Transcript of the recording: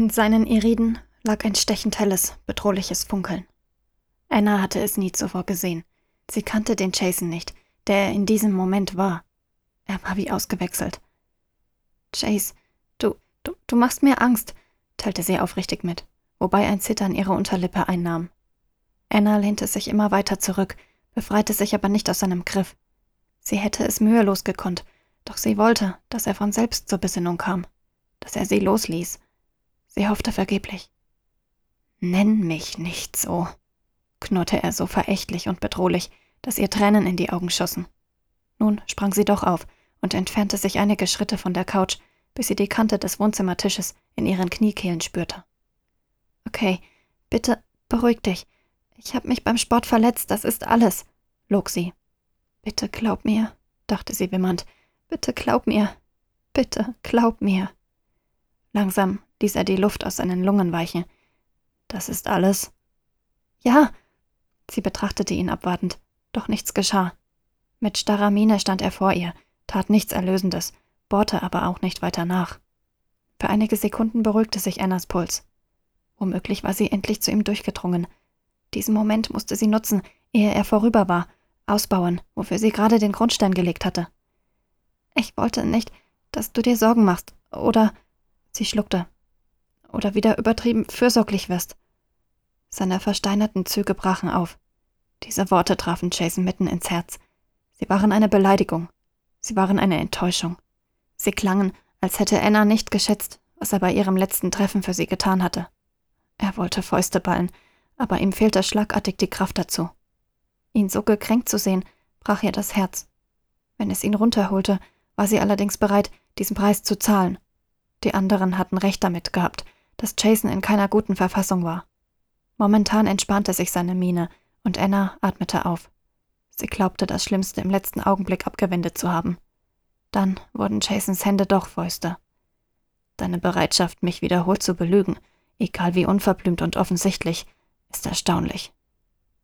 In seinen Iriden lag ein stechend helles, bedrohliches Funkeln. Anna hatte es nie zuvor gesehen. Sie kannte den Jason nicht, der er in diesem Moment war. Er war wie ausgewechselt. Chase, du, du, du machst mir Angst, teilte sie aufrichtig mit, wobei ein Zittern ihre Unterlippe einnahm. Anna lehnte sich immer weiter zurück, befreite sich aber nicht aus seinem Griff. Sie hätte es mühelos gekonnt, doch sie wollte, dass er von selbst zur Besinnung kam, dass er sie losließ. Sie hoffte vergeblich. Nenn mich nicht so, knurrte er so verächtlich und bedrohlich, dass ihr Tränen in die Augen schossen. Nun sprang sie doch auf und entfernte sich einige Schritte von der Couch, bis sie die Kante des Wohnzimmertisches in ihren Kniekehlen spürte. Okay, bitte beruhig dich. Ich habe mich beim Sport verletzt, das ist alles, log sie. Bitte glaub mir, dachte sie wimmernd. Bitte glaub mir. Bitte glaub mir. Langsam ließ er die Luft aus seinen Lungen weichen. Das ist alles? Ja. Sie betrachtete ihn abwartend, doch nichts geschah. Mit starrer Miene stand er vor ihr, tat nichts Erlösendes, bohrte aber auch nicht weiter nach. Für einige Sekunden beruhigte sich Annas Puls. Womöglich war sie endlich zu ihm durchgedrungen. Diesen Moment musste sie nutzen, ehe er vorüber war, ausbauen, wofür sie gerade den Grundstein gelegt hatte. Ich wollte nicht, dass du dir Sorgen machst, oder sie schluckte, oder wieder übertrieben fürsorglich wirst. Seine versteinerten Züge brachen auf. Diese Worte trafen Jason mitten ins Herz. Sie waren eine Beleidigung. Sie waren eine Enttäuschung. Sie klangen, als hätte Anna nicht geschätzt, was er bei ihrem letzten Treffen für sie getan hatte. Er wollte Fäuste ballen, aber ihm fehlte schlagartig die Kraft dazu. Ihn so gekränkt zu sehen, brach ihr das Herz. Wenn es ihn runterholte, war sie allerdings bereit, diesen Preis zu zahlen. Die anderen hatten recht damit gehabt, dass Jason in keiner guten Verfassung war. Momentan entspannte sich seine Miene, und Anna atmete auf. Sie glaubte, das Schlimmste im letzten Augenblick abgewendet zu haben. Dann wurden Jasons Hände doch Fäuste. Deine Bereitschaft, mich wiederholt zu belügen, egal wie unverblümt und offensichtlich, ist erstaunlich.